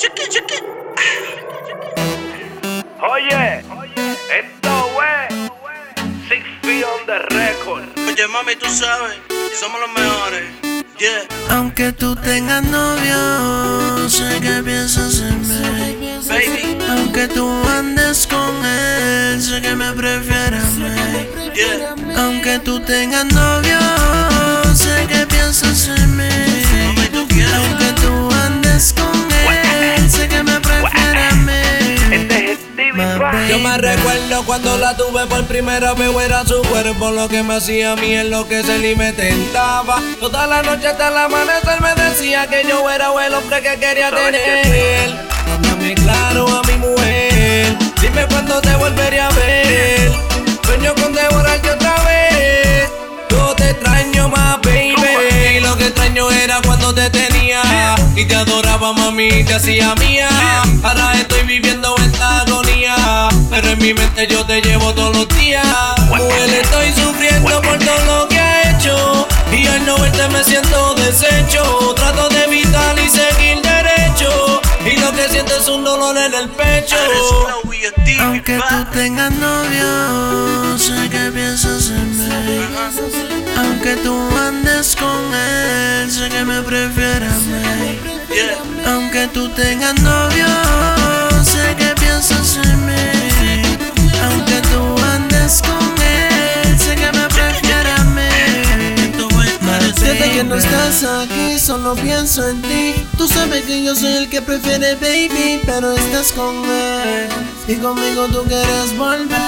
chiqui, chiqui. Oye, esto es Six Feet on the Record. Oye, mami, tú sabes, somos los mejores. Yeah. Aunque tú tengas novio, sé que piensas en mí. Baby, Aunque tú andes con él, sé que me prefieres a mí. yeah. Aunque tú tengas novio, Me recuerdo cuando la tuve por primera vez, era su cuerpo lo que me hacía a mí, en lo que se y me tentaba. Toda la noche hasta el amanecer me decía que yo era el hombre que quería tener. Háblame claro a mi mujer, dime cuándo te volveré a ver. Sueño con devorarte otra vez. Yo te extraño más, baby. Y lo que extraño era cuando te tenía. Y te adoraba, mami, te hacía mía. Ahora estoy viviendo mi mente yo te llevo todos los días. Mujer, estoy sufriendo por todo lo que ha hecho. Y al no verte me siento deshecho. Trato de evitar y seguir derecho. Y lo que siento es un dolor en el pecho. Aunque tú tengas novio, sé que piensas en mí. Aunque tú andes con él, sé que me prefieres a mí. Aunque tú tengas novio, que no estás aquí, solo pienso en ti. Tú sabes que yo soy el que prefiere, baby, pero estás con él. Y conmigo tú quieres volver.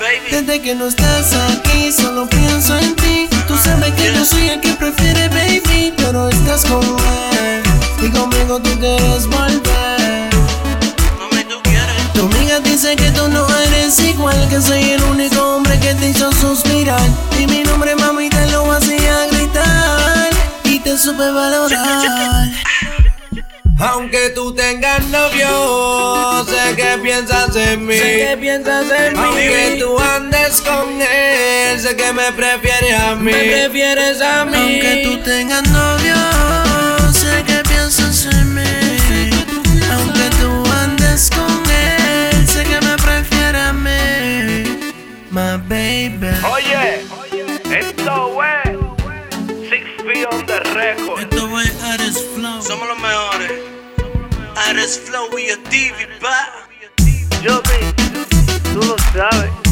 Baby, Desde que no estás aquí, solo pienso en ti. Tú sabes que yo soy el que prefiere, baby, pero estás con él. Y conmigo tú quieres volver. mami, tú quieres. Tu amiga dice que tú no eres igual, que soy el único hombre que te hizo suspirar. Supe valorar. Aunque tú tengas novio, sé que piensas en mí. Sé que piensas en mí. Aunque tú andes con él, sé que me prefieres a mí. Me prefieres a mí. Aunque tú tengas novio, sé que piensas en mí. Aunque tú andes con él, sé que me prefieres a mí. My baby. Oye, Eres flow y Stevie, pa. Yo, tú lo sabes.